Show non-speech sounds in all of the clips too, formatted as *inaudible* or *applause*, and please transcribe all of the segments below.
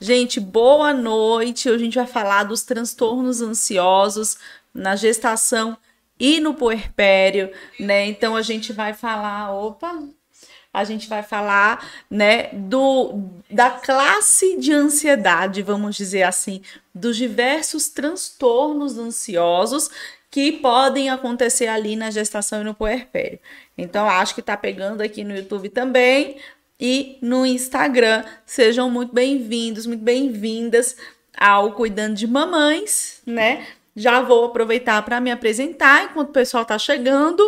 Gente, boa noite. Hoje a gente vai falar dos transtornos ansiosos na gestação e no puerpério, né? Então a gente vai falar, opa, a gente vai falar, né, do da classe de ansiedade, vamos dizer assim, dos diversos transtornos ansiosos que podem acontecer ali na gestação e no puerpério. Então acho que tá pegando aqui no YouTube também, e no Instagram. Sejam muito bem-vindos, muito bem-vindas ao Cuidando de Mamães, né? Já vou aproveitar para me apresentar enquanto o pessoal está chegando.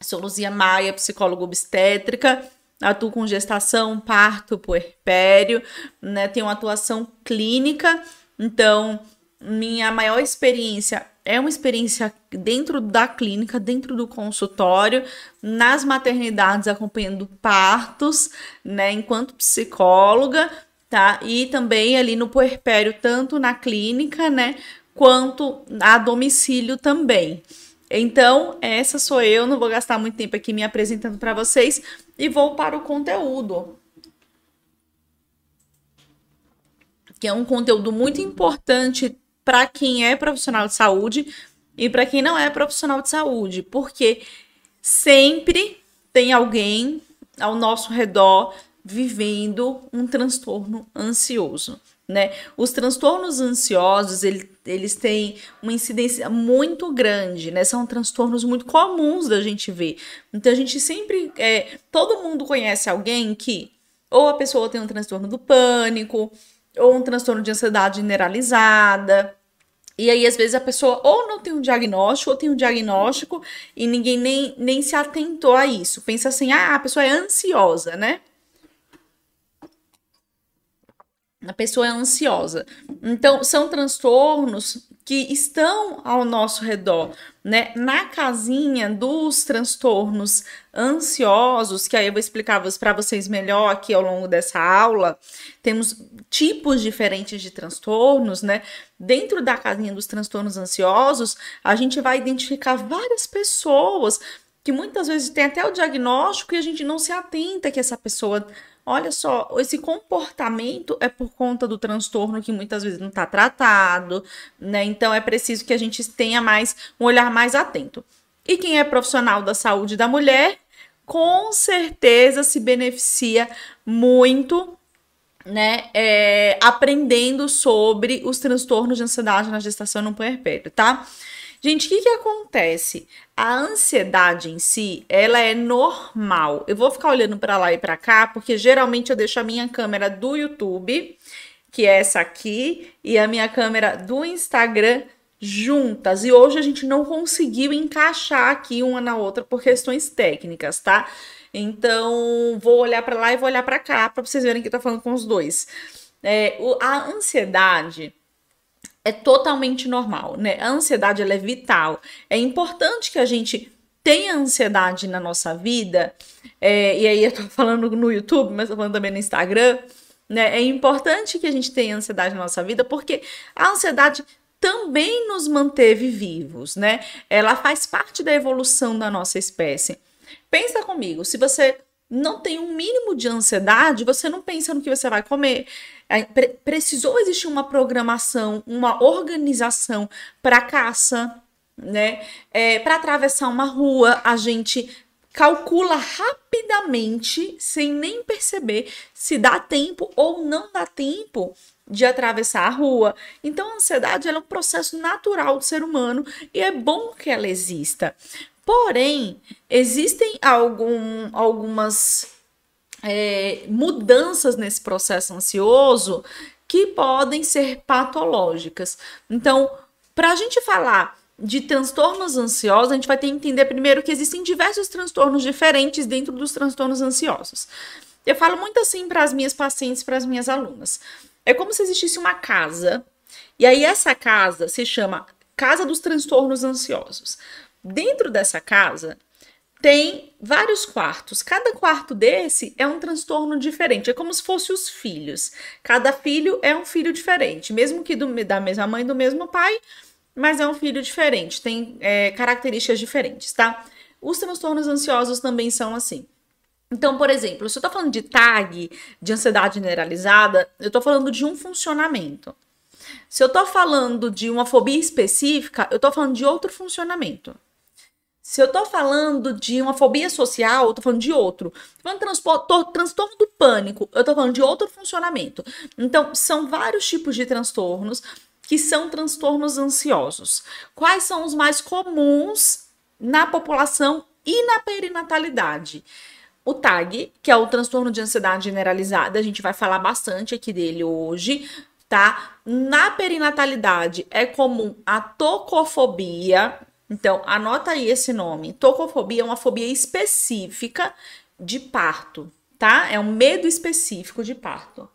Sou Luzia Maia, psicóloga obstétrica, atuo com gestação, parto, puerpério, né? Tenho atuação clínica, então minha maior experiência é uma experiência dentro da clínica, dentro do consultório, nas maternidades acompanhando partos, né, enquanto psicóloga, tá? E também ali no puerpério, tanto na clínica, né, quanto a domicílio também. Então, essa sou eu, não vou gastar muito tempo aqui me apresentando para vocês e vou para o conteúdo. Que é um conteúdo muito importante para quem é profissional de saúde e para quem não é profissional de saúde, porque sempre tem alguém ao nosso redor vivendo um transtorno ansioso. Né? Os transtornos ansiosos, ele, eles têm uma incidência muito grande, né? São transtornos muito comuns da gente ver. Então a gente sempre, é, todo mundo conhece alguém que ou a pessoa tem um transtorno do pânico, ou um transtorno de ansiedade generalizada. E aí, às vezes, a pessoa ou não tem um diagnóstico, ou tem um diagnóstico e ninguém nem, nem se atentou a isso. Pensa assim, ah, a pessoa é ansiosa, né? A pessoa é ansiosa. Então, são transtornos que estão ao nosso redor, né? Na casinha dos transtornos ansiosos, que aí eu vou explicar para vocês melhor aqui ao longo dessa aula, temos tipos diferentes de transtornos, né? Dentro da casinha dos transtornos ansiosos, a gente vai identificar várias pessoas que muitas vezes tem até o diagnóstico e a gente não se atenta que essa pessoa Olha só, esse comportamento é por conta do transtorno que muitas vezes não está tratado, né? Então é preciso que a gente tenha mais um olhar mais atento. E quem é profissional da saúde da mulher, com certeza se beneficia muito né, é, aprendendo sobre os transtornos de ansiedade na gestação no puerpério, tá? Gente, o que, que acontece? A ansiedade em si, ela é normal. Eu vou ficar olhando para lá e para cá, porque geralmente eu deixo a minha câmera do YouTube, que é essa aqui, e a minha câmera do Instagram juntas. E hoje a gente não conseguiu encaixar aqui uma na outra por questões técnicas, tá? Então, vou olhar para lá e vou olhar para cá para vocês verem que eu tô falando com os dois. É, a ansiedade é totalmente normal, né? A ansiedade ela é vital. É importante que a gente tenha ansiedade na nossa vida, é, e aí eu tô *laughs* falando no YouTube, mas tô falando também no Instagram, né? É importante que a gente tenha ansiedade na nossa vida, porque a ansiedade também nos manteve vivos, né? Ela faz parte da evolução da nossa espécie. Pensa comigo, se você não tem um mínimo de ansiedade, você não pensa no que você vai comer, precisou existir uma programação, uma organização para caça, né? É, para atravessar uma rua, a gente calcula rapidamente, sem nem perceber, se dá tempo ou não dá tempo de atravessar a rua. Então, a ansiedade é um processo natural do ser humano e é bom que ela exista. Porém, existem algum, algumas é, mudanças nesse processo ansioso que podem ser patológicas. Então, para a gente falar de transtornos ansiosos, a gente vai ter que entender primeiro que existem diversos transtornos diferentes dentro dos transtornos ansiosos. Eu falo muito assim para as minhas pacientes, para as minhas alunas. É como se existisse uma casa, e aí essa casa se chama Casa dos Transtornos Ansiosos. Dentro dessa casa, tem vários quartos. Cada quarto desse é um transtorno diferente. É como se fossem os filhos. Cada filho é um filho diferente, mesmo que do, da mesma mãe, do mesmo pai, mas é um filho diferente. Tem é, características diferentes, tá? Os transtornos ansiosos também são assim. Então, por exemplo, se eu tô falando de TAG, de ansiedade generalizada, eu tô falando de um funcionamento. Se eu tô falando de uma fobia específica, eu tô falando de outro funcionamento. Se eu tô falando de uma fobia social, eu tô falando de outro. Falando transtorno, transtorno do pânico, eu tô falando de outro funcionamento. Então, são vários tipos de transtornos que são transtornos ansiosos. Quais são os mais comuns na população e na perinatalidade? O TAG, que é o transtorno de ansiedade generalizada, a gente vai falar bastante aqui dele hoje, tá? Na perinatalidade é comum a tocofobia. Então, anota aí esse nome. Tocofobia é uma fobia específica de parto, tá? É um medo específico de parto.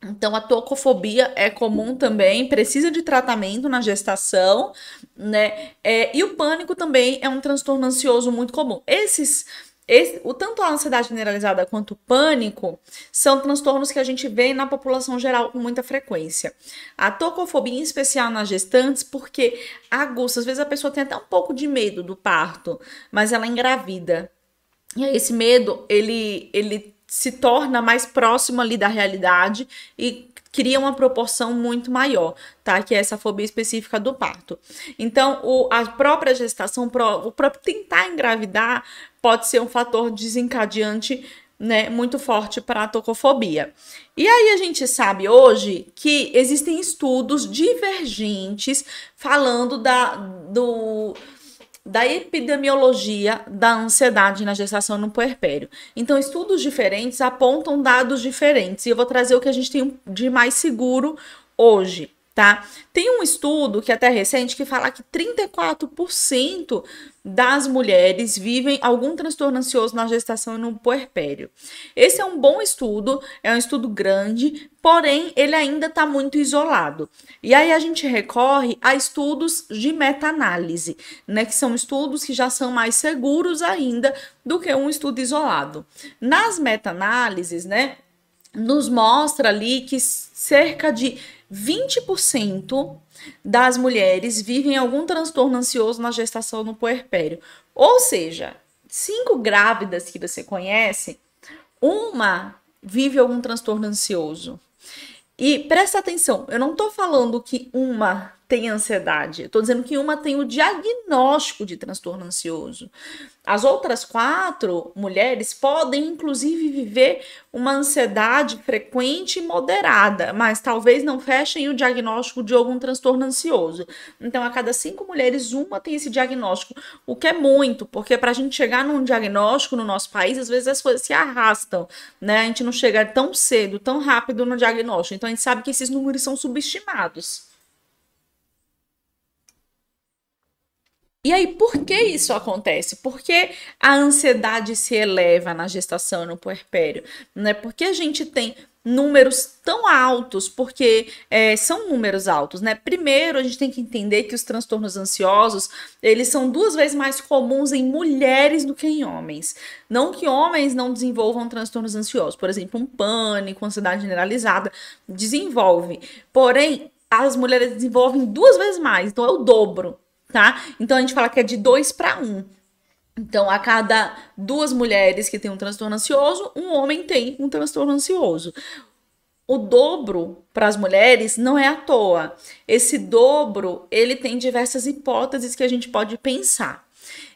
Então, a tocofobia é comum também, precisa de tratamento na gestação, né? É, e o pânico também é um transtorno ansioso muito comum. Esses, esse, o tanto a ansiedade generalizada quanto o pânico são transtornos que a gente vê na população geral com muita frequência. A tocofobia, em especial nas gestantes, porque aguça, às vezes a pessoa tem até um pouco de medo do parto, mas ela é engravida. E aí, esse medo, ele, ele se torna mais próximo ali da realidade e cria uma proporção muito maior, tá? Que é essa fobia específica do parto. Então, o, a própria gestação, o próprio tentar engravidar pode ser um fator desencadeante né, muito forte para a tocofobia. E aí a gente sabe hoje que existem estudos divergentes falando da, do, da epidemiologia da ansiedade na gestação no puerpério. Então, estudos diferentes apontam dados diferentes e eu vou trazer o que a gente tem de mais seguro hoje, tá? Tem um estudo que é até recente que fala que 34% das mulheres vivem algum transtorno ansioso na gestação e no puerpério. Esse é um bom estudo, é um estudo grande, porém ele ainda está muito isolado. E aí a gente recorre a estudos de meta-análise, né, que são estudos que já são mais seguros ainda do que um estudo isolado. Nas meta-análises, né, nos mostra ali que cerca de 20% das mulheres vivem algum transtorno ansioso na gestação no puerpério. Ou seja, cinco grávidas que você conhece, uma vive algum transtorno ansioso. E presta atenção, eu não estou falando que uma tem ansiedade, estou dizendo que uma tem o diagnóstico de transtorno ansioso. As outras quatro mulheres podem, inclusive, viver uma ansiedade frequente e moderada, mas talvez não fechem o diagnóstico de algum transtorno ansioso. Então, a cada cinco mulheres, uma tem esse diagnóstico, o que é muito, porque para a gente chegar num diagnóstico no nosso país, às vezes as coisas se arrastam, né? A gente não chega tão cedo, tão rápido no diagnóstico. Então, a gente sabe que esses números são subestimados. E aí, por que isso acontece? Por que a ansiedade se eleva na gestação e no puerpério? Né? Porque a gente tem números tão altos, porque é, são números altos, né? Primeiro, a gente tem que entender que os transtornos ansiosos, eles são duas vezes mais comuns em mulheres do que em homens. Não que homens não desenvolvam transtornos ansiosos, por exemplo, um pânico, ansiedade generalizada, desenvolve. Porém, as mulheres desenvolvem duas vezes mais, então é o dobro, tá? Então a gente fala que é de 2 para 1. Então, a cada duas mulheres que têm um transtorno ansioso, um homem tem um transtorno ansioso. O dobro para as mulheres não é à toa. Esse dobro, ele tem diversas hipóteses que a gente pode pensar.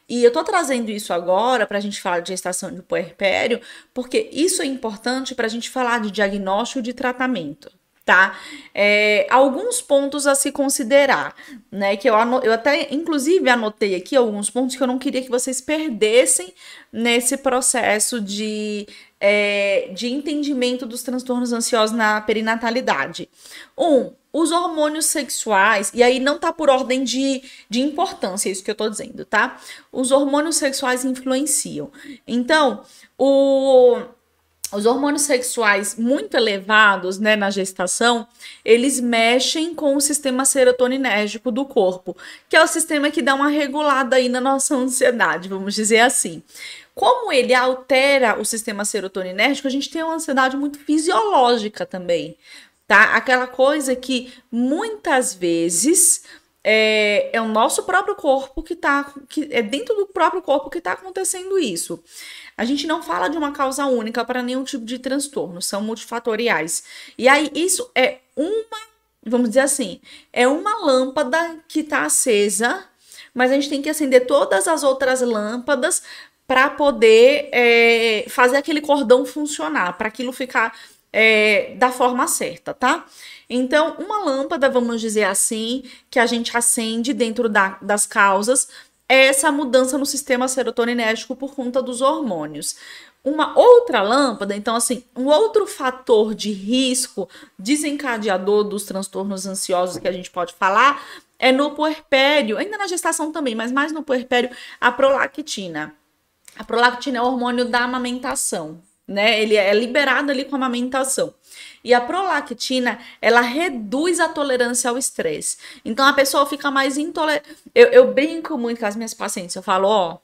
E eu tô trazendo isso agora para a gente falar de gestação de puerpério, porque isso é importante para a gente falar de diagnóstico e de tratamento tá? É, alguns pontos a se considerar, né? Que eu, eu até, inclusive, anotei aqui alguns pontos que eu não queria que vocês perdessem nesse processo de, é, de entendimento dos transtornos ansiosos na perinatalidade. Um, os hormônios sexuais, e aí não tá por ordem de, de importância, isso que eu tô dizendo, tá? Os hormônios sexuais influenciam. Então, o os hormônios sexuais muito elevados, né, na gestação, eles mexem com o sistema serotoninérgico do corpo, que é o sistema que dá uma regulada aí na nossa *laughs* ansiedade, vamos dizer assim. Como ele altera o sistema serotoninérgico, a gente tem uma ansiedade muito fisiológica também, tá? Aquela coisa que muitas vezes é, é o nosso próprio corpo que tá. Que é dentro do próprio corpo que está acontecendo isso. A gente não fala de uma causa única para nenhum tipo de transtorno, são multifatoriais. E aí, isso é uma, vamos dizer assim, é uma lâmpada que está acesa, mas a gente tem que acender todas as outras lâmpadas para poder é, fazer aquele cordão funcionar, para aquilo ficar é, da forma certa, tá? Então, uma lâmpada, vamos dizer assim, que a gente acende dentro da, das causas, é essa mudança no sistema serotoninérgico por conta dos hormônios. Uma outra lâmpada, então, assim, um outro fator de risco desencadeador dos transtornos ansiosos que a gente pode falar é no puerpério, ainda na gestação também, mas mais no puerpério, a prolactina. A prolactina é o hormônio da amamentação, né? Ele é liberado ali com a amamentação. E a prolactina, ela reduz a tolerância ao estresse. Então a pessoa fica mais intolerante. Eu, eu, brinco muito com as minhas pacientes, eu falo, ó,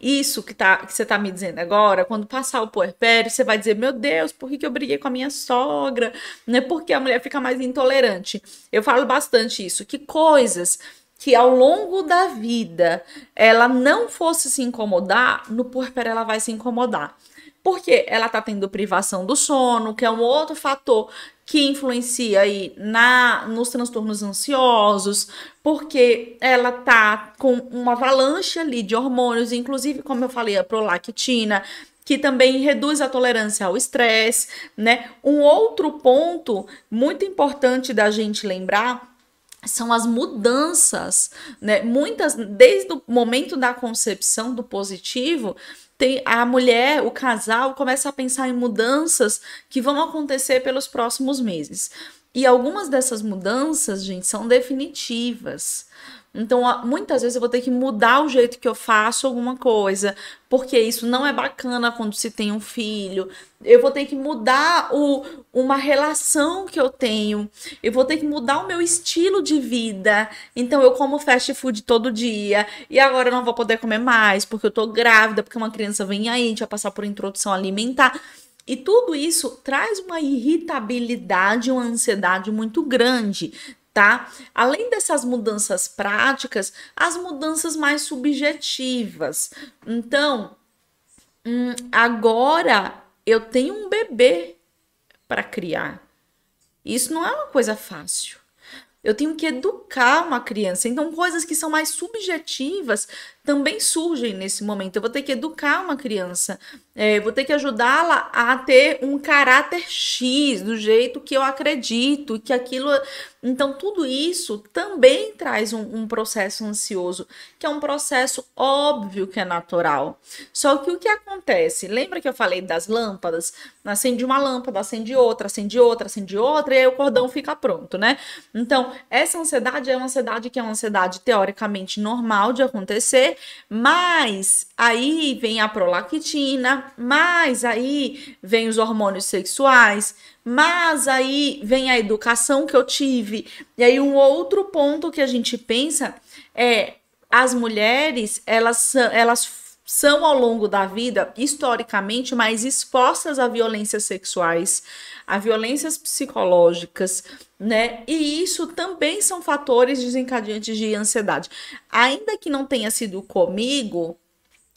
isso que, tá, que você tá me dizendo agora, quando passar o puerpério, você vai dizer, meu Deus, por que, que eu briguei com a minha sogra? Não é porque a mulher fica mais intolerante. Eu falo bastante isso, que coisas que ao longo da vida ela não fosse se incomodar, no puerpério ela vai se incomodar porque ela está tendo privação do sono, que é um outro fator que influencia aí na nos transtornos ansiosos, porque ela tá com uma avalanche ali de hormônios, inclusive como eu falei, a prolactina, que também reduz a tolerância ao estresse, né? Um outro ponto muito importante da gente lembrar são as mudanças, né? Muitas desde o momento da concepção do positivo, tem a mulher, o casal começa a pensar em mudanças que vão acontecer pelos próximos meses. E algumas dessas mudanças, gente, são definitivas. Então, muitas vezes eu vou ter que mudar o jeito que eu faço alguma coisa, porque isso não é bacana quando se tem um filho. Eu vou ter que mudar o, uma relação que eu tenho. Eu vou ter que mudar o meu estilo de vida. Então, eu como fast food todo dia e agora eu não vou poder comer mais porque eu tô grávida, porque uma criança vem aí, a gente vai passar por introdução alimentar. E tudo isso traz uma irritabilidade, uma ansiedade muito grande tá? Além dessas mudanças práticas, as mudanças mais subjetivas. Então, hum, agora eu tenho um bebê para criar. Isso não é uma coisa fácil. Eu tenho que educar uma criança. Então, coisas que são mais subjetivas também surgem nesse momento. Eu vou ter que educar uma criança, é, vou ter que ajudá-la a ter um caráter X, do jeito que eu acredito, que aquilo. Então, tudo isso também traz um, um processo ansioso, que é um processo óbvio que é natural. Só que o que acontece? Lembra que eu falei das lâmpadas? Acende uma lâmpada, acende outra, acende outra, acende outra, e aí o cordão fica pronto, né? Então, essa ansiedade é uma ansiedade que é uma ansiedade teoricamente normal de acontecer, mas aí vem a prolactina, mas aí vem os hormônios sexuais, mas aí vem a educação que eu tive. E aí um outro ponto que a gente pensa é as mulheres, elas elas são ao longo da vida, historicamente, mais expostas a violências sexuais, a violências psicológicas, né? E isso também são fatores desencadeantes de ansiedade. Ainda que não tenha sido comigo,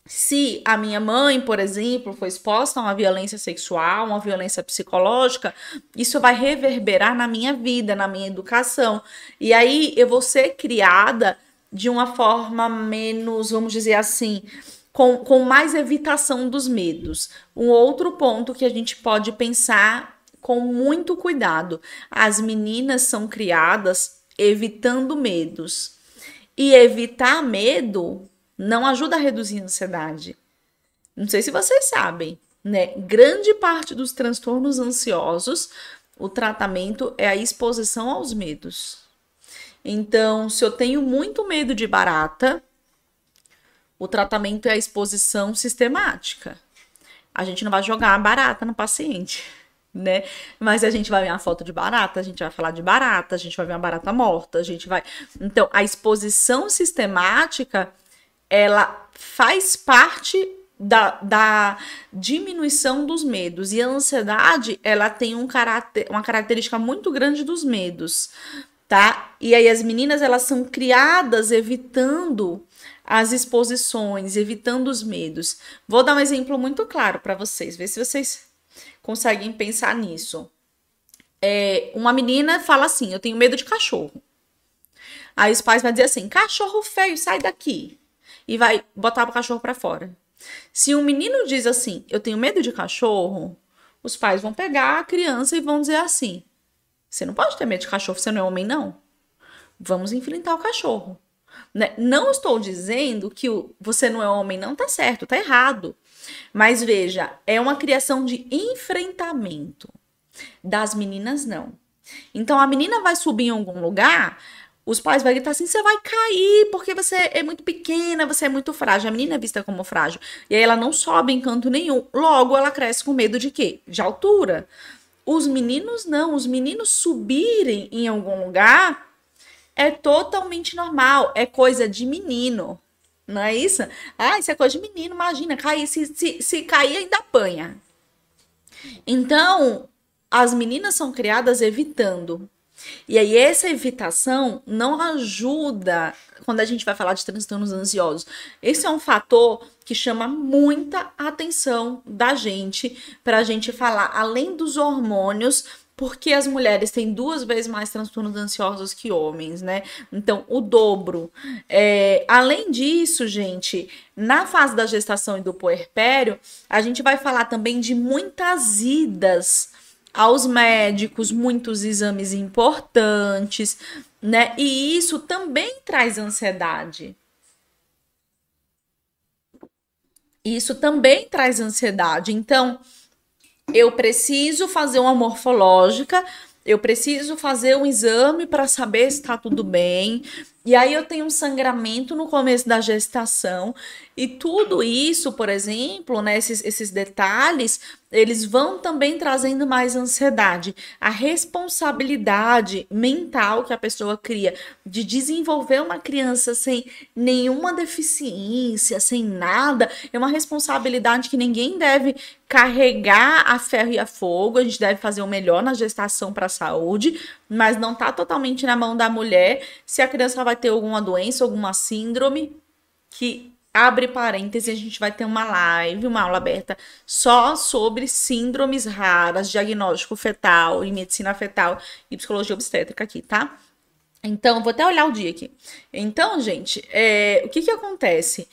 se a minha mãe, por exemplo, foi exposta a uma violência sexual, uma violência psicológica, isso vai reverberar na minha vida, na minha educação. E aí eu vou ser criada de uma forma menos, vamos dizer assim, com, com mais evitação dos medos. Um outro ponto que a gente pode pensar com muito cuidado: as meninas são criadas evitando medos. E evitar medo não ajuda a reduzir a ansiedade. Não sei se vocês sabem, né? Grande parte dos transtornos ansiosos, o tratamento é a exposição aos medos. Então, se eu tenho muito medo de barata, o tratamento é a exposição sistemática. A gente não vai jogar a barata no paciente, né? Mas a gente vai ver uma foto de barata, a gente vai falar de barata, a gente vai ver uma barata morta, a gente vai. Então, a exposição sistemática, ela faz parte da, da, diminuição dos medos. E a ansiedade, ela tem um caráter, uma característica muito grande dos medos. tá? E aí as meninas elas são criadas evitando as exposições, evitando os medos. Vou dar um exemplo muito claro para vocês, ver se vocês conseguem pensar nisso. É, uma menina fala assim: Eu tenho medo de cachorro. Aí os pais vão dizer assim: Cachorro feio, sai daqui. E vai botar o cachorro para fora. Se um menino diz assim: Eu tenho medo de cachorro, os pais vão pegar a criança e vão dizer assim: Você não pode ter medo de cachorro, você não é homem, não. Vamos enfrentar o cachorro. Né? Não estou dizendo que você não é homem, não tá certo, tá errado. Mas veja, é uma criação de enfrentamento. Das meninas, não. Então a menina vai subir em algum lugar, os pais vão gritar assim: você vai cair porque você é muito pequena, você é muito frágil. A menina é vista como frágil. E aí ela não sobe em canto nenhum. Logo, ela cresce com medo de quê? De altura. Os meninos não. Os meninos subirem em algum lugar é totalmente normal. É coisa de menino. Não é isso? Ah, isso é coisa de menino. Imagina, cair. Se, se, se cair, ainda apanha. Então, as meninas são criadas evitando e aí, essa evitação não ajuda quando a gente vai falar de transtornos ansiosos. Esse é um fator que chama muita atenção da gente para a gente falar, além dos hormônios, porque as mulheres têm duas vezes mais transtornos ansiosos que homens, né? Então, o dobro. É, além disso, gente, na fase da gestação e do puerpério, a gente vai falar também de muitas idas aos médicos, muitos exames importantes, né? E isso também traz ansiedade. Isso também traz ansiedade. Então, eu preciso fazer uma morfológica, eu preciso fazer um exame para saber se está tudo bem. E aí eu tenho um sangramento no começo da gestação. E tudo isso, por exemplo, né, esses, esses detalhes, eles vão também trazendo mais ansiedade. A responsabilidade mental que a pessoa cria de desenvolver uma criança sem nenhuma deficiência, sem nada, é uma responsabilidade que ninguém deve carregar a ferro e a fogo. A gente deve fazer o melhor na gestação para a saúde, mas não está totalmente na mão da mulher se a criança vai ter alguma doença, alguma síndrome que abre parênteses, a gente vai ter uma live, uma aula aberta só sobre síndromes raras, diagnóstico fetal e medicina fetal e psicologia obstétrica aqui, tá? Então, vou até olhar o dia aqui. Então, gente, é, o que que acontece?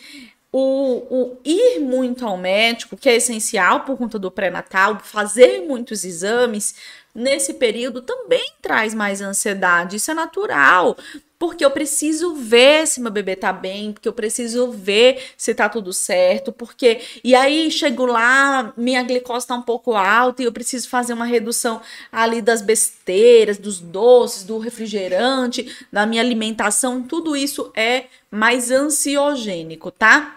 O, o, ir muito ao médico, que é essencial por conta do pré-natal, fazer muitos exames nesse período também traz mais ansiedade. Isso é natural porque eu preciso ver se meu bebê tá bem, porque eu preciso ver se tá tudo certo, porque e aí chego lá, minha glicose tá um pouco alta e eu preciso fazer uma redução ali das besteiras, dos doces, do refrigerante, da minha alimentação, tudo isso é mais ansiogênico, tá?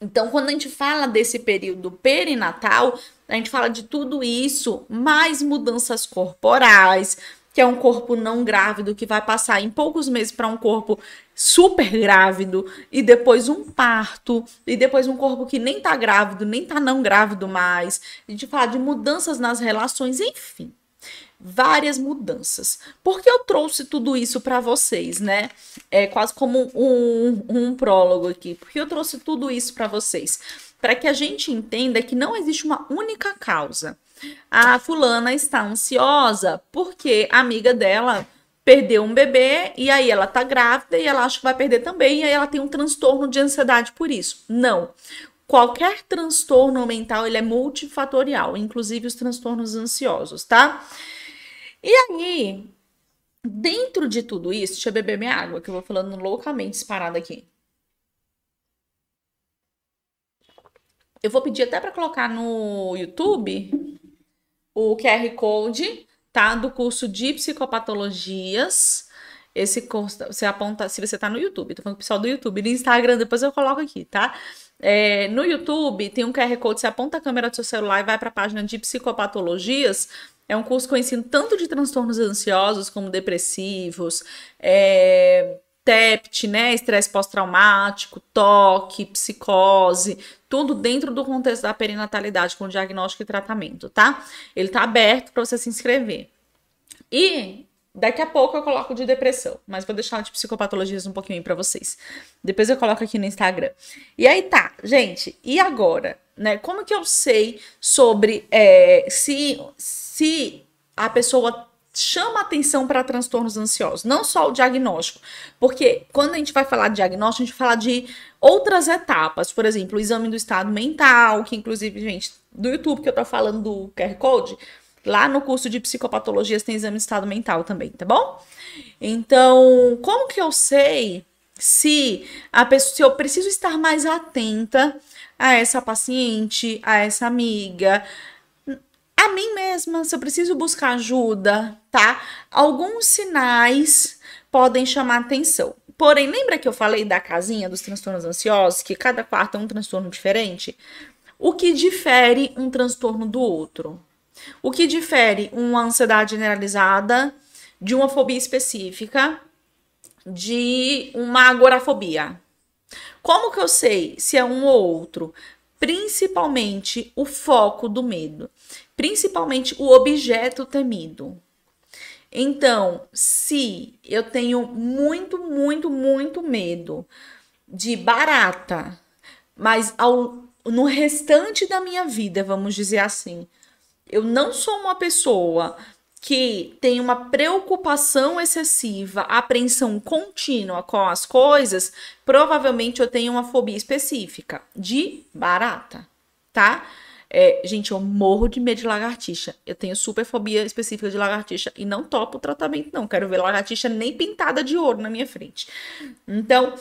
Então, quando a gente fala desse período perinatal, a gente fala de tudo isso, mais mudanças corporais, que é um corpo não grávido que vai passar em poucos meses para um corpo super grávido e depois um parto e depois um corpo que nem tá grávido, nem tá não grávido mais. A gente fala de mudanças nas relações, enfim. Várias mudanças. Por que eu trouxe tudo isso para vocês, né? É quase como um, um prólogo aqui. Porque eu trouxe tudo isso para vocês. Para que a gente entenda que não existe uma única causa a fulana está ansiosa porque a amiga dela perdeu um bebê e aí ela tá grávida e ela acha que vai perder também e aí ela tem um transtorno de ansiedade por isso. Não. Qualquer transtorno mental, ele é multifatorial, inclusive os transtornos ansiosos, tá? E aí, dentro de tudo isso, deixa eu beber minha água, que eu vou falando loucamente disparada aqui. Eu vou pedir até para colocar no YouTube o QR Code, tá? Do curso de psicopatologias. Esse curso, você aponta, se você tá no YouTube, tô falando com o pessoal do YouTube, no Instagram, depois eu coloco aqui, tá? É, no YouTube tem um QR Code, você aponta a câmera do seu celular e vai para a página de psicopatologias. É um curso que eu ensino tanto de transtornos ansiosos como depressivos, é, TEPT, né, estresse pós-traumático, toque, psicose, tudo dentro do contexto da perinatalidade com diagnóstico e tratamento, tá? Ele tá aberto para você se inscrever. E Daqui a pouco eu coloco de depressão, mas vou deixar de psicopatologias um pouquinho para vocês. Depois eu coloco aqui no Instagram. E aí tá, gente, e agora? Né? Como que eu sei sobre é, se, se a pessoa chama atenção para transtornos ansiosos, não só o diagnóstico, porque quando a gente vai falar de diagnóstico, a gente fala de outras etapas, por exemplo, o exame do estado mental, que inclusive, gente, do YouTube que eu tô falando do QR Code, Lá no curso de psicopatologias tem exame de estado mental também, tá bom? Então, como que eu sei se a pessoa, se eu preciso estar mais atenta a essa paciente, a essa amiga, a mim mesma, se eu preciso buscar ajuda, tá? Alguns sinais podem chamar atenção. Porém, lembra que eu falei da casinha dos transtornos ansiosos, que cada quarto é um transtorno diferente? O que difere um transtorno do outro? O que difere uma ansiedade generalizada de uma fobia específica de uma agorafobia? Como que eu sei se é um ou outro? Principalmente o foco do medo, principalmente o objeto temido. Então, se eu tenho muito, muito, muito medo de barata, mas ao, no restante da minha vida, vamos dizer assim, eu não sou uma pessoa que tem uma preocupação excessiva, apreensão contínua com as coisas, provavelmente eu tenho uma fobia específica de barata, tá? É, gente, eu morro de medo de lagartixa. Eu tenho super fobia específica de lagartixa e não topo o tratamento, não. Quero ver lagartixa nem pintada de ouro na minha frente. Então,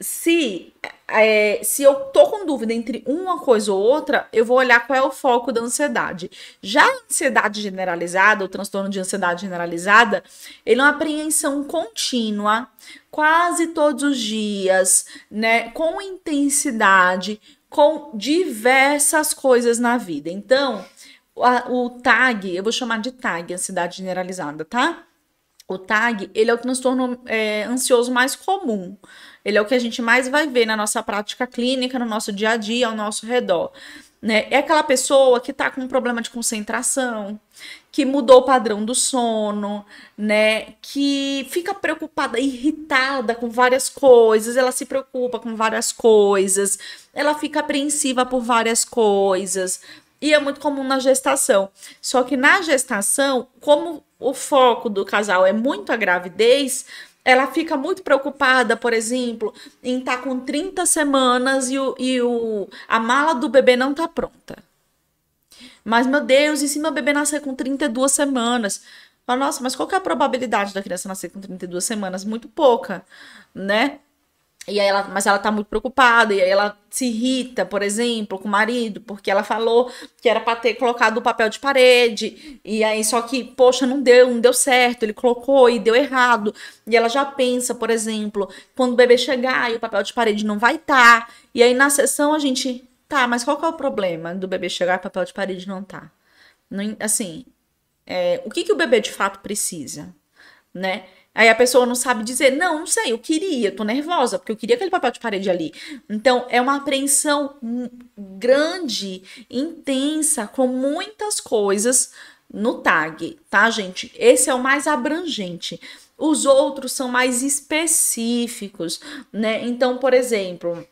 se, é, se eu tô com dúvida entre uma coisa ou outra, eu vou olhar qual é o foco da ansiedade. Já a ansiedade generalizada, o transtorno de ansiedade generalizada, ele é uma apreensão contínua, quase todos os dias, né, com intensidade, com diversas coisas na vida. Então, a, o TAG, eu vou chamar de TAG, ansiedade generalizada, tá? O TAG, ele é o transtorno é, ansioso mais comum. Ele é o que a gente mais vai ver na nossa prática clínica, no nosso dia a dia, ao nosso redor. Né? É aquela pessoa que está com um problema de concentração, que mudou o padrão do sono, né? Que fica preocupada, irritada com várias coisas, ela se preocupa com várias coisas, ela fica apreensiva por várias coisas. E é muito comum na gestação. Só que na gestação, como o foco do casal é muito a gravidez, ela fica muito preocupada, por exemplo, em estar tá com 30 semanas e, o, e o, a mala do bebê não tá pronta. Mas, meu Deus, e se meu bebê nascer com 32 semanas? Nossa, mas qual que é a probabilidade da criança nascer com 32 semanas? Muito pouca, né? E aí ela, mas ela tá muito preocupada, e aí ela se irrita, por exemplo, com o marido, porque ela falou que era para ter colocado o papel de parede, e aí só que, poxa, não deu, não deu certo, ele colocou e deu errado. E ela já pensa, por exemplo, quando o bebê chegar e o papel de parede não vai estar. Tá, e aí na sessão a gente, tá, mas qual que é o problema do bebê chegar e o papel de parede não tá? Não, assim, é, o que que o bebê de fato precisa, né? Aí a pessoa não sabe dizer, não, não sei, eu queria, tô nervosa, porque eu queria aquele papel de parede ali. Então, é uma apreensão grande, intensa, com muitas coisas no tag, tá, gente? Esse é o mais abrangente. Os outros são mais específicos, né? Então, por exemplo,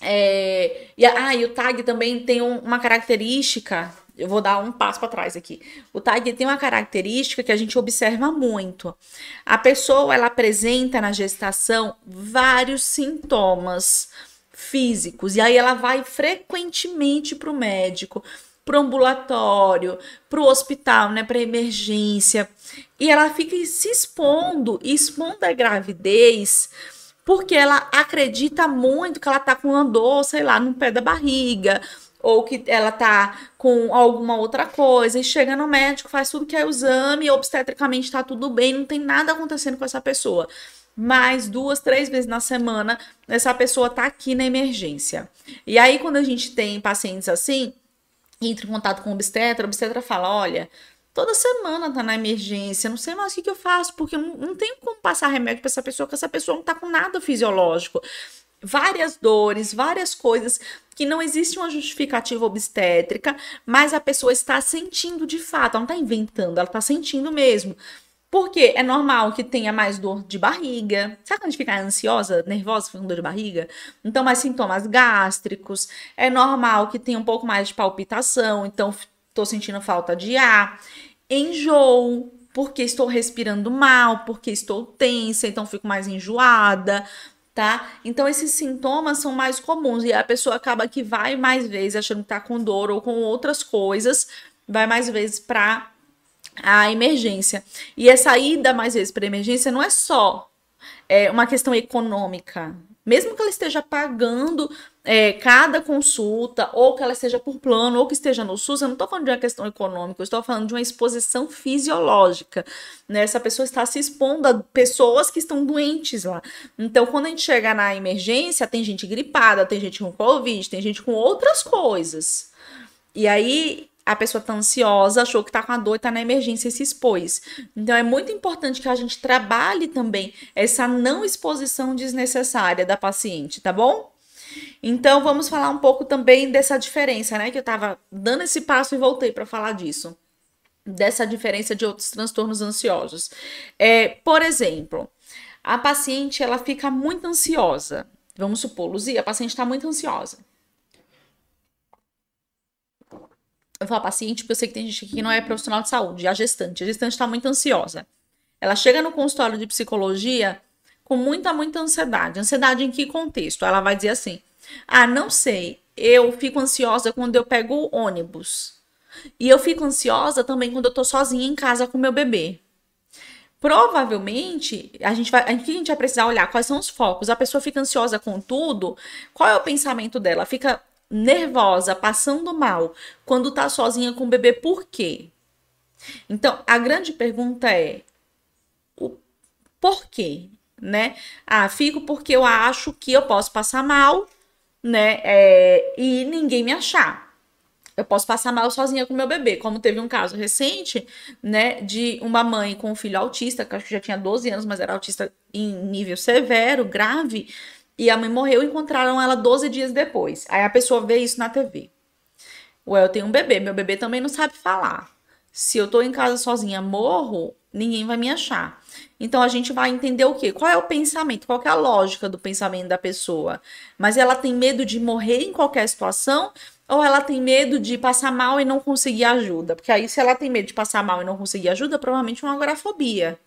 é... ah, e o tag também tem um, uma característica eu vou dar um passo para trás aqui. O TAG tem uma característica que a gente observa muito. A pessoa ela apresenta na gestação vários sintomas físicos e aí ela vai frequentemente para o médico, para o ambulatório, para o hospital, né, para emergência e ela fica se expondo, expondo a gravidez porque ela acredita muito que ela tá com uma dor, sei lá, no pé da barriga ou que ela tá com alguma outra coisa, e chega no médico, faz tudo que é o exame, obstetricamente tá tudo bem, não tem nada acontecendo com essa pessoa. Mais duas, três vezes na semana, essa pessoa tá aqui na emergência. E aí, quando a gente tem pacientes assim, entra em contato com o obstetra, o obstetra fala: olha, toda semana tá na emergência, não sei mais o que, que eu faço, porque não, não tenho como passar remédio para essa pessoa, porque essa pessoa não tá com nada fisiológico várias dores, várias coisas que não existe uma justificativa obstétrica, mas a pessoa está sentindo de fato, ela não está inventando, ela está sentindo mesmo. Porque é normal que tenha mais dor de barriga. Sabe quando a gente fica ansiosa, nervosa, com dor de barriga? Então, mais sintomas gástricos. É normal que tenha um pouco mais de palpitação. Então, estou sentindo falta de ar. Enjoo, porque estou respirando mal, porque estou tensa, então fico mais enjoada, tá? Então esses sintomas são mais comuns e a pessoa acaba que vai mais vezes achando que tá com dor ou com outras coisas, vai mais vezes para a emergência. E essa ida mais vezes para emergência não é só é, uma questão econômica. Mesmo que ela esteja pagando é, cada consulta, ou que ela esteja por plano, ou que esteja no SUS, eu não estou falando de uma questão econômica, eu estou falando de uma exposição fisiológica. Né? Essa pessoa está se expondo a pessoas que estão doentes lá. Então, quando a gente chega na emergência, tem gente gripada, tem gente com Covid, tem gente com outras coisas. E aí, a pessoa tá ansiosa, achou que tá com a dor tá na emergência e se expôs. Então é muito importante que a gente trabalhe também essa não exposição desnecessária da paciente, tá bom? Então vamos falar um pouco também dessa diferença, né? Que eu tava dando esse passo e voltei para falar disso. Dessa diferença de outros transtornos ansiosos. É, por exemplo, a paciente ela fica muito ansiosa. Vamos supor, Luzia, a paciente está muito ansiosa. eu falo paciente, porque eu sei que tem gente que não é profissional de saúde, a gestante. A gestante está muito ansiosa. Ela chega no consultório de psicologia com muita, muita ansiedade. Ansiedade em que contexto? Ela vai dizer assim: ah, não sei, eu fico ansiosa quando eu pego o ônibus. E eu fico ansiosa também quando eu tô sozinha em casa com meu bebê. Provavelmente, a gente vai, a gente vai precisar olhar quais são os focos. A pessoa fica ansiosa com tudo. Qual é o pensamento dela? Fica nervosa, passando mal, quando tá sozinha com o bebê, por quê? Então, a grande pergunta é o porquê, né? Ah, fico porque eu acho que eu posso passar mal, né? É, e ninguém me achar. Eu posso passar mal sozinha com meu bebê, como teve um caso recente, né, de uma mãe com um filho autista, que acho que já tinha 12 anos, mas era autista em nível severo, grave, e a mãe morreu encontraram ela 12 dias depois. Aí a pessoa vê isso na TV. Ué, eu tenho um bebê, meu bebê também não sabe falar. Se eu tô em casa sozinha, morro, ninguém vai me achar. Então a gente vai entender o quê? Qual é o pensamento? Qual é a lógica do pensamento da pessoa? Mas ela tem medo de morrer em qualquer situação ou ela tem medo de passar mal e não conseguir ajuda? Porque aí se ela tem medo de passar mal e não conseguir ajuda, provavelmente é uma agorafobia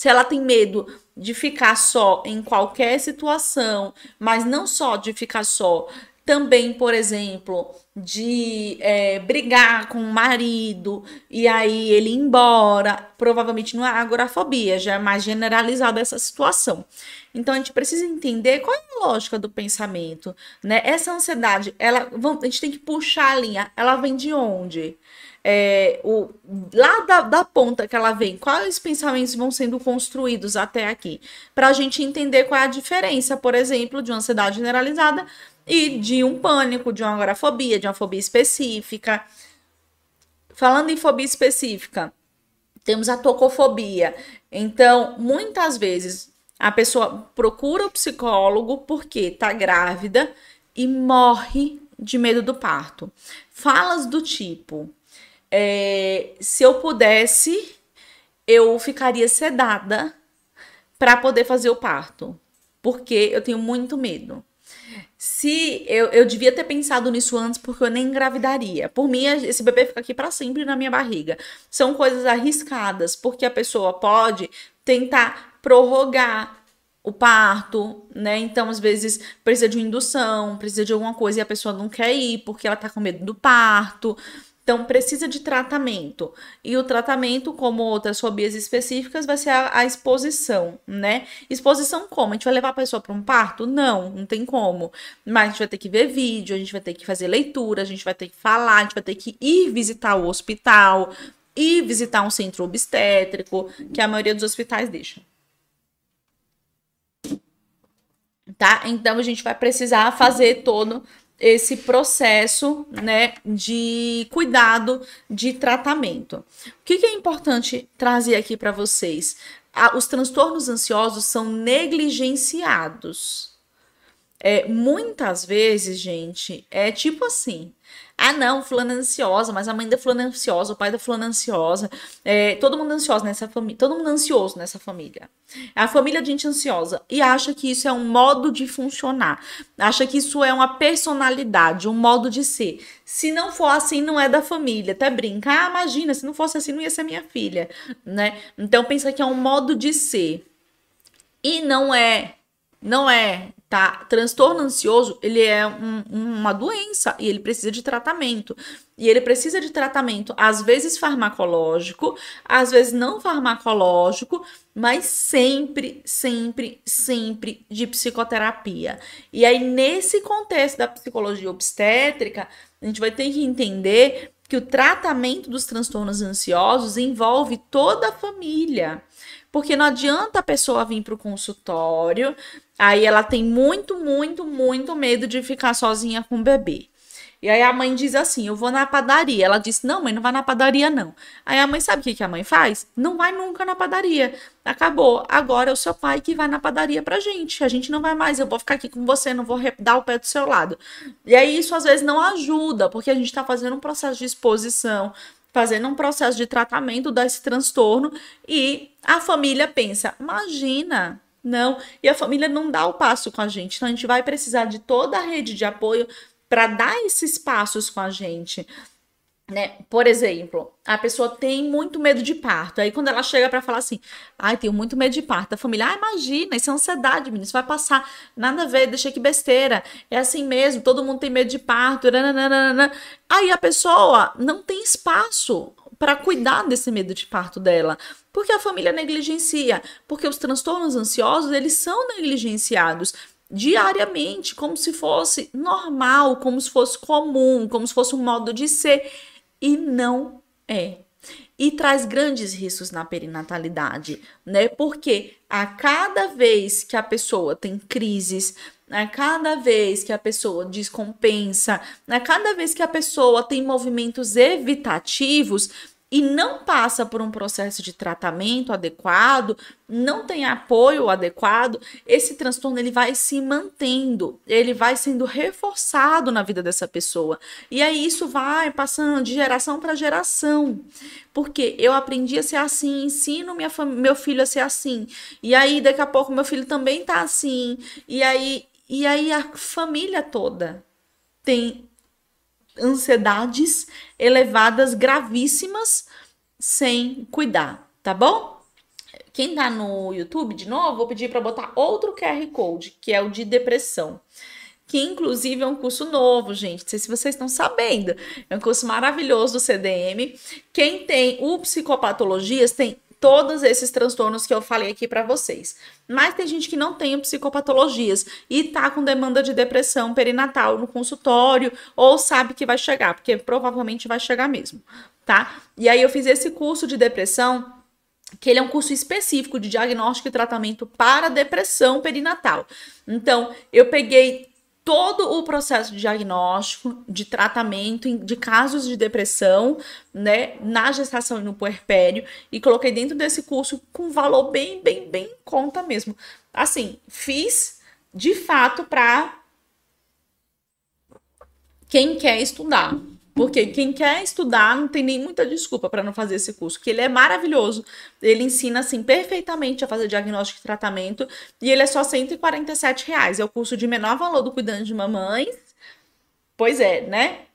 se ela tem medo de ficar só em qualquer situação, mas não só de ficar só, também, por exemplo, de é, brigar com o marido e aí ele ir embora, provavelmente não é agorafobia, já é mais generalizada essa situação. Então a gente precisa entender qual é a lógica do pensamento, né? Essa ansiedade, ela, a gente tem que puxar a linha, ela vem de onde? é, o, lá da, da, ponta que ela vem, quais pensamentos vão sendo construídos até aqui, para a gente entender qual é a diferença, por exemplo, de uma ansiedade generalizada e de um pânico, de uma agorafobia, de uma fobia específica. Falando em fobia específica, temos a tocofobia. Então, muitas vezes a pessoa procura o psicólogo porque está grávida e morre de medo do parto. Falas do tipo: é, se eu pudesse, eu ficaria sedada para poder fazer o parto, porque eu tenho muito medo. Se eu, eu devia ter pensado nisso antes, porque eu nem engravidaria. Por mim, esse bebê fica aqui para sempre na minha barriga. São coisas arriscadas, porque a pessoa pode tentar prorrogar o parto, né? Então, às vezes, precisa de uma indução, precisa de alguma coisa e a pessoa não quer ir porque ela tá com medo do parto. Então, precisa de tratamento. E o tratamento, como outras fobias específicas, vai ser a, a exposição, né? Exposição como? A gente vai levar a pessoa para um parto? Não, não tem como. Mas a gente vai ter que ver vídeo, a gente vai ter que fazer leitura, a gente vai ter que falar, a gente vai ter que ir visitar o hospital, ir visitar um centro obstétrico, que a maioria dos hospitais deixa. Tá? Então a gente vai precisar fazer todo esse processo né, de cuidado, de tratamento. O que, que é importante trazer aqui para vocês? os transtornos ansiosos são negligenciados. é, muitas vezes, gente, é tipo assim. Ah, não, fulana é ansiosa, mas a mãe da fulana é ansiosa, o pai da fulana é ansiosa, é, todo mundo ansioso nessa família, todo mundo ansioso nessa família. A família de gente ansiosa e acha que isso é um modo de funcionar, acha que isso é uma personalidade, um modo de ser. Se não for assim, não é da família. Até brinca, ah, imagina, se não fosse assim, não ia ser minha filha, né? Então pensa que é um modo de ser. E não é, não é tá? Transtorno ansioso, ele é um, uma doença e ele precisa de tratamento. E ele precisa de tratamento, às vezes farmacológico, às vezes não farmacológico, mas sempre, sempre, sempre de psicoterapia. E aí, nesse contexto da psicologia obstétrica, a gente vai ter que entender que o tratamento dos transtornos ansiosos envolve toda a família. Porque não adianta a pessoa vir para o consultório, aí ela tem muito, muito, muito medo de ficar sozinha com o bebê. E aí a mãe diz assim: Eu vou na padaria. Ela disse: Não, mãe, não vai na padaria, não. Aí a mãe sabe o que, que a mãe faz? Não vai nunca na padaria. Acabou. Agora é o seu pai que vai na padaria pra gente. A gente não vai mais. Eu vou ficar aqui com você, não vou dar o pé do seu lado. E aí isso às vezes não ajuda, porque a gente tá fazendo um processo de exposição, fazendo um processo de tratamento desse transtorno e a família pensa: imagina, não, e a família não dá o passo com a gente. Então a gente vai precisar de toda a rede de apoio para dar esses passos com a gente. Né? Por exemplo, a pessoa tem muito medo de parto. Aí quando ela chega para falar assim, ai, tenho muito medo de parto, a família, ah, imagina, isso é ansiedade, menino, isso vai passar, nada a ver, deixa que besteira. É assim mesmo, todo mundo tem medo de parto. Nananana. Aí a pessoa não tem espaço para cuidar desse medo de parto dela, porque a família negligencia, porque os transtornos ansiosos, eles são negligenciados diariamente, como se fosse normal, como se fosse comum, como se fosse um modo de ser e não é. E traz grandes riscos na perinatalidade, né? Porque a cada vez que a pessoa tem crises, a cada vez que a pessoa descompensa, a cada vez que a pessoa tem movimentos evitativos, e não passa por um processo de tratamento adequado, não tem apoio adequado, esse transtorno ele vai se mantendo, ele vai sendo reforçado na vida dessa pessoa. E aí isso vai passando de geração para geração. Porque eu aprendi a ser assim, ensino minha meu filho a ser assim. E aí daqui a pouco meu filho também tá assim. E aí e aí a família toda tem ansiedades elevadas, gravíssimas, sem cuidar, tá bom? Quem tá no YouTube, de novo, vou pedir para botar outro QR Code, que é o de depressão. Que inclusive é um curso novo, gente. Não sei se vocês estão sabendo. É um curso maravilhoso do CDM. Quem tem o Psicopatologias tem todos esses transtornos que eu falei aqui para vocês. Mas tem gente que não tem psicopatologias e tá com demanda de depressão perinatal no consultório ou sabe que vai chegar, porque provavelmente vai chegar mesmo, tá? E aí eu fiz esse curso de depressão que ele é um curso específico de diagnóstico e tratamento para depressão perinatal. Então, eu peguei todo o processo de diagnóstico, de tratamento de casos de depressão, né, na gestação e no puerpério, e coloquei dentro desse curso com valor bem, bem, bem em conta mesmo. Assim, fiz de fato para quem quer estudar, porque quem quer estudar não tem nem muita desculpa para não fazer esse curso, que ele é maravilhoso. Ele ensina assim perfeitamente a fazer diagnóstico e tratamento e ele é só 147 reais. É o curso de menor valor do cuidando de mamães. Pois é, né?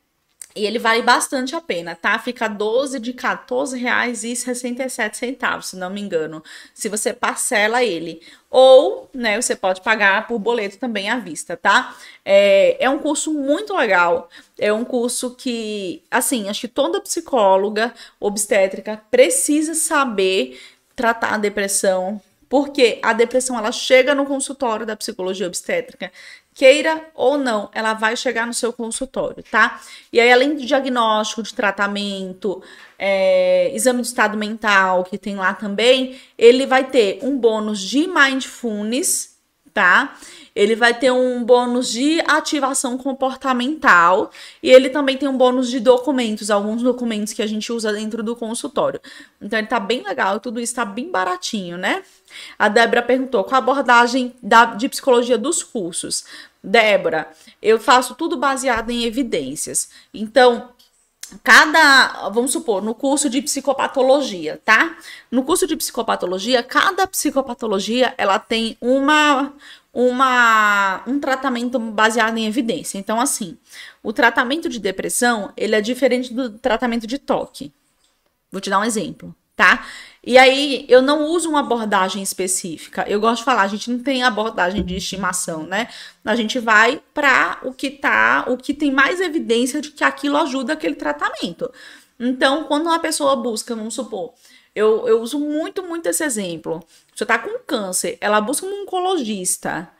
E ele vale bastante a pena, tá? Fica 12 de 14 reais e 67 centavos, se não me engano, se você parcela ele. Ou, né, você pode pagar por boleto também à vista, tá? É, é um curso muito legal. É um curso que, assim, acho que toda psicóloga obstétrica precisa saber tratar a depressão, porque a depressão ela chega no consultório da psicologia obstétrica queira ou não, ela vai chegar no seu consultório, tá? E aí, além de diagnóstico, de tratamento, é, exame de estado mental, que tem lá também, ele vai ter um bônus de mindfulness, tá? Ele vai ter um bônus de ativação comportamental e ele também tem um bônus de documentos, alguns documentos que a gente usa dentro do consultório. Então ele tá bem legal, tudo isso tá bem baratinho, né? A Débora perguntou qual a abordagem da, de psicologia dos cursos. Débora, eu faço tudo baseado em evidências. Então, cada, vamos supor, no curso de psicopatologia, tá? No curso de psicopatologia, cada psicopatologia ela tem uma uma um tratamento baseado em evidência. Então assim, o tratamento de depressão, ele é diferente do tratamento de toque. Vou te dar um exemplo, tá? E aí, eu não uso uma abordagem específica. Eu gosto de falar, a gente não tem abordagem de estimação, né? A gente vai para o que tá, o que tem mais evidência de que aquilo ajuda aquele tratamento. Então, quando uma pessoa busca, vamos supor, eu, eu uso muito, muito esse exemplo. Você tá com câncer, ela busca um oncologista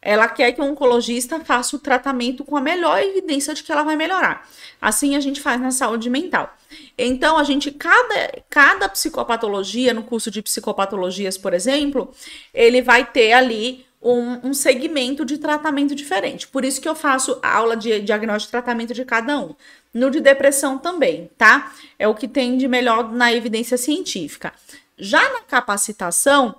ela quer que o oncologista faça o tratamento com a melhor evidência de que ela vai melhorar. Assim a gente faz na saúde mental. Então, a gente, cada, cada psicopatologia, no curso de psicopatologias, por exemplo, ele vai ter ali um, um, segmento de tratamento diferente. Por isso que eu faço aula de diagnóstico e tratamento de cada um. No de depressão também, tá? É o que tem de melhor na evidência científica. Já na capacitação,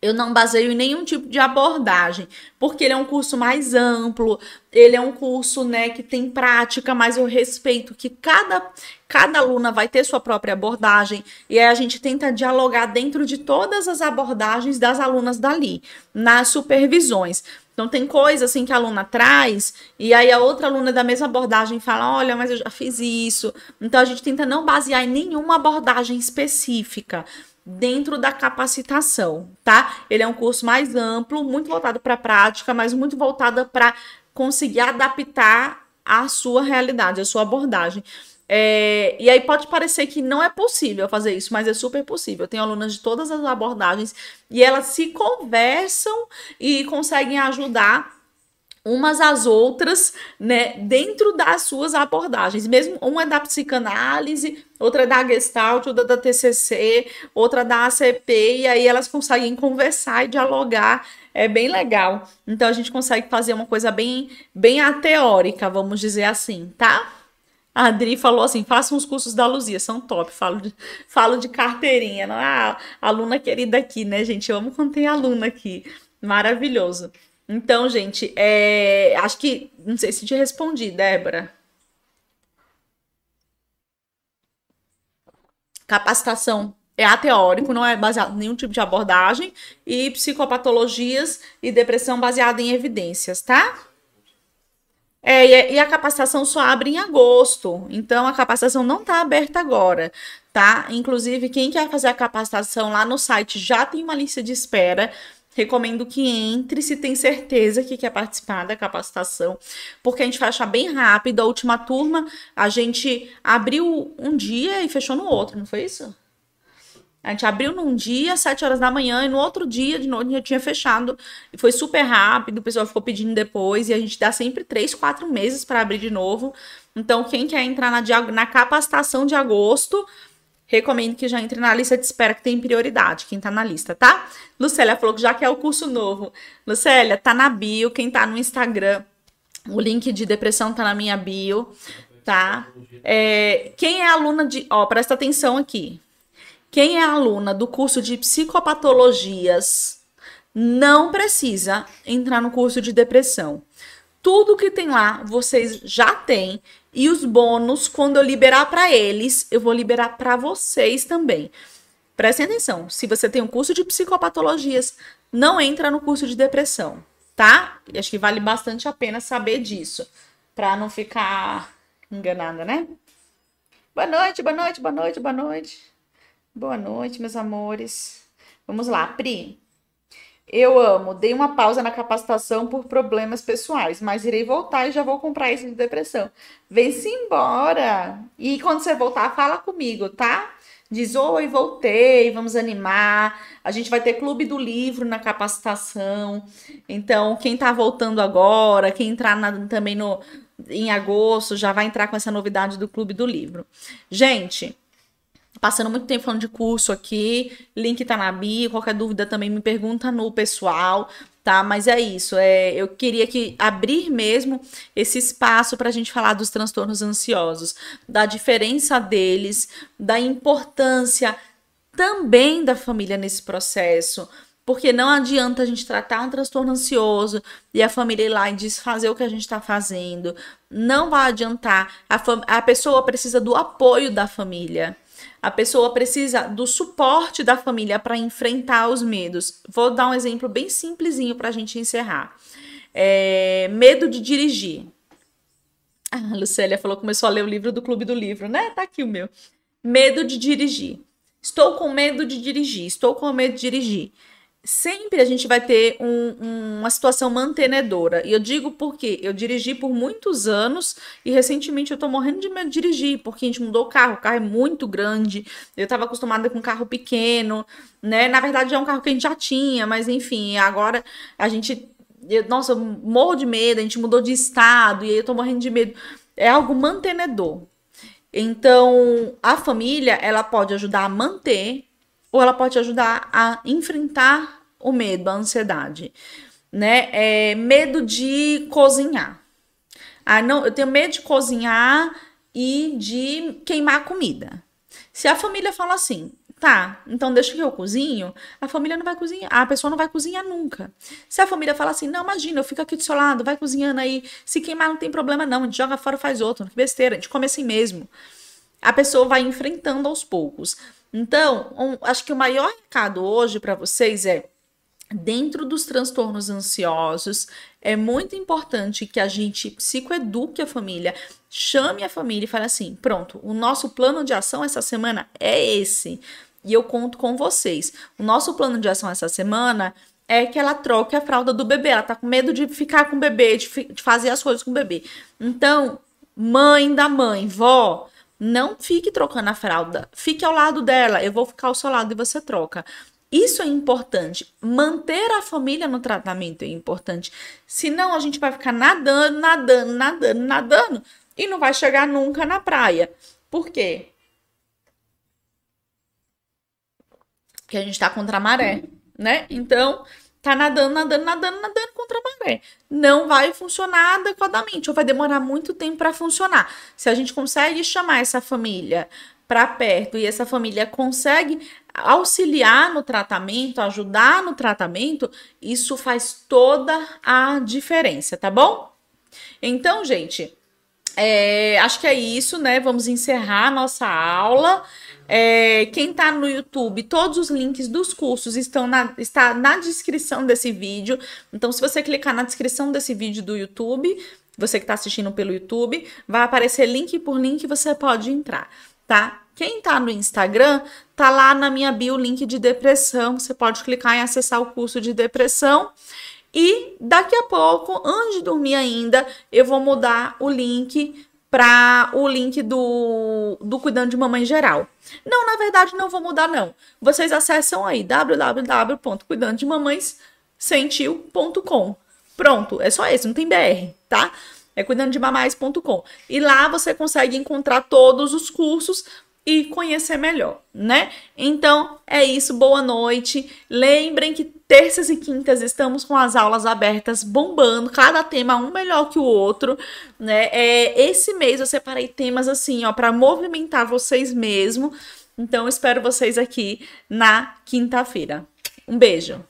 eu não baseio em nenhum tipo de abordagem, porque ele é um curso mais amplo, ele é um curso, né, que tem prática, mas eu respeito que cada cada aluna vai ter sua própria abordagem e aí a gente tenta dialogar dentro de todas as abordagens das alunas dali, nas supervisões. Então tem coisa assim que a aluna traz e aí a outra aluna da mesma abordagem fala: "Olha, mas eu já fiz isso". Então a gente tenta não basear em nenhuma abordagem específica, dentro da capacitação, tá? Ele é um curso mais amplo, muito voltado para a prática, mas muito voltado para conseguir adaptar a sua realidade, a sua abordagem. É, e aí pode parecer que não é possível fazer isso, mas é super possível. Eu tenho alunas de todas as abordagens e elas se conversam e conseguem ajudar umas às outras, né, dentro das suas abordagens. Mesmo uma é da psicanálise, outra é da Gestalt, outra da TCC, outra da ACP, e aí elas conseguem conversar e dialogar. É bem legal. Então a gente consegue fazer uma coisa bem bem teórica, vamos dizer assim, tá? A Adri falou assim: façam os cursos da Luzia, são top. Falo de, *laughs* falo de carteirinha. Não, ah, aluna querida aqui, né, gente? Eu amo quando tem aluna aqui. Maravilhoso. Então, gente, é, acho que. Não sei se te respondi, Débora. Capacitação é ateórico, não é baseado em nenhum tipo de abordagem, e psicopatologias e depressão baseada em evidências, tá? É, e a capacitação só abre em agosto, então a capacitação não está aberta agora, tá? Inclusive, quem quer fazer a capacitação lá no site já tem uma lista de espera recomendo que entre se tem certeza que quer participar da capacitação, porque a gente vai achar bem rápido. A última turma a gente abriu um dia e fechou no outro, não foi isso? A gente abriu num dia, 7 horas da manhã, e no outro dia, de noite, já tinha fechado. E foi super rápido, o pessoal ficou pedindo depois, e a gente dá sempre 3, 4 meses para abrir de novo. Então, quem quer entrar na, na capacitação de agosto, recomendo que já entre na lista de espera que tem prioridade, quem tá na lista, tá? Lucélia falou que já quer o curso novo. Lucélia, tá na bio, quem tá no Instagram, o link de depressão tá na minha bio, tá? É, quem é aluna de, ó, presta atenção aqui. Quem é aluna do curso de psicopatologias não precisa entrar no curso de depressão. Tudo que tem lá, vocês já têm e os bônus, quando eu liberar para eles, eu vou liberar para vocês também. Prestem atenção, se você tem um curso de psicopatologias, não entra no curso de depressão, tá? E acho que vale bastante a pena saber disso, para não ficar enganada, né? Boa noite, boa noite, boa noite, boa noite. Boa noite, meus amores. Vamos lá, Pri. Eu amo, dei uma pausa na capacitação por problemas pessoais, mas irei voltar e já vou comprar esse de depressão. Vem-se embora! E quando você voltar, fala comigo, tá? Diz, oi, voltei, vamos animar. A gente vai ter clube do livro na capacitação. Então, quem tá voltando agora, quem entrar na, também no, em agosto, já vai entrar com essa novidade do clube do livro. Gente, passando muito tempo falando de curso aqui, link tá na bio, qualquer dúvida também me pergunta no pessoal, tá? Mas é isso. É, eu queria que abrir mesmo esse espaço para a gente falar dos transtornos ansiosos, da diferença deles, da importância também da família nesse processo. Porque não adianta a gente tratar um transtorno ansioso e a família ir lá e desfazer o que a gente está fazendo. Não vai adiantar. A, a pessoa precisa do apoio da família. A pessoa precisa do suporte da família para enfrentar os medos. Vou dar um exemplo bem simplesinho para a gente encerrar. É, medo de dirigir. *laughs* A Lucélia falou que começou a ler o livro do Clube do Livro, né? Tá aqui o meu. Medo de dirigir. Estou com medo de dirigir. Estou com medo de dirigir sempre a gente vai ter um, uma situação mantenedora. E eu digo porque eu dirigi por muitos anos e recentemente eu tô morrendo de medo de dirigir, porque a gente mudou o carro, o carro é muito grande, eu tava acostumada com um carro pequeno, né? Na verdade é um carro que a gente já tinha, mas enfim, agora a gente. Eu, nossa, eu morro de medo, a gente mudou de estado e aí eu tô morrendo de medo. É algo mantenedor. Então, a família, ela pode ajudar a manter ou ela pode ajudar a enfrentar o medo, a ansiedade, né? É, medo de cozinhar. Ah, não, eu tenho medo de cozinhar e de queimar comida. Se a família fala assim, tá, então deixa que eu cozinho, a família não vai cozinhar, a pessoa não vai cozinhar nunca. Se a família fala assim, não, imagina, eu fico aqui do seu lado, vai cozinhando aí, se queimar não tem problema não, a gente joga fora faz outro, que besteira, a gente come assim mesmo. A pessoa vai enfrentando aos poucos. Então, um, acho que o maior recado hoje para vocês é dentro dos transtornos ansiosos, é muito importante que a gente psicoeduque a família, chame a família e fale assim: pronto, o nosso plano de ação essa semana é esse. E eu conto com vocês. O nosso plano de ação essa semana é que ela troque a fralda do bebê. Ela tá com medo de ficar com o bebê, de, de fazer as coisas com o bebê. Então, mãe da mãe, vó, não fique trocando a fralda. Fique ao lado dela. Eu vou ficar ao seu lado e você troca. Isso é importante. Manter a família no tratamento é importante. Senão a gente vai ficar nadando, nadando, nadando, nadando e não vai chegar nunca na praia. Por quê? Porque a gente está contra a maré, né? Então, tá nadando, nadando, nadando, nadando contra a maré. Não vai funcionar adequadamente, ou vai demorar muito tempo para funcionar. Se a gente consegue chamar essa família para perto e essa família consegue auxiliar no tratamento, ajudar no tratamento, isso faz toda a diferença, tá bom? Então, gente, é, acho que é isso, né? Vamos encerrar nossa aula. É, quem está no YouTube, todos os links dos cursos estão na, está na descrição desse vídeo. Então, se você clicar na descrição desse vídeo do YouTube, você que está assistindo pelo YouTube, vai aparecer link por link você pode entrar, tá? Quem tá no Instagram, tá lá na minha bio link de depressão. Você pode clicar em acessar o curso de depressão. E daqui a pouco, antes de dormir ainda, eu vou mudar o link para o link do, do Cuidando de Mamãe Geral. Não, na verdade, não vou mudar, não. Vocês acessam aí www.cuidandodemamãessentiu.com. Pronto, é só esse, não tem BR, tá? É cuidandodemamais.com. E lá você consegue encontrar todos os cursos e conhecer melhor, né? Então é isso, boa noite. Lembrem que terças e quintas estamos com as aulas abertas bombando, cada tema um melhor que o outro, né? É, esse mês eu separei temas assim, ó, para movimentar vocês mesmo. Então espero vocês aqui na quinta-feira. Um beijo.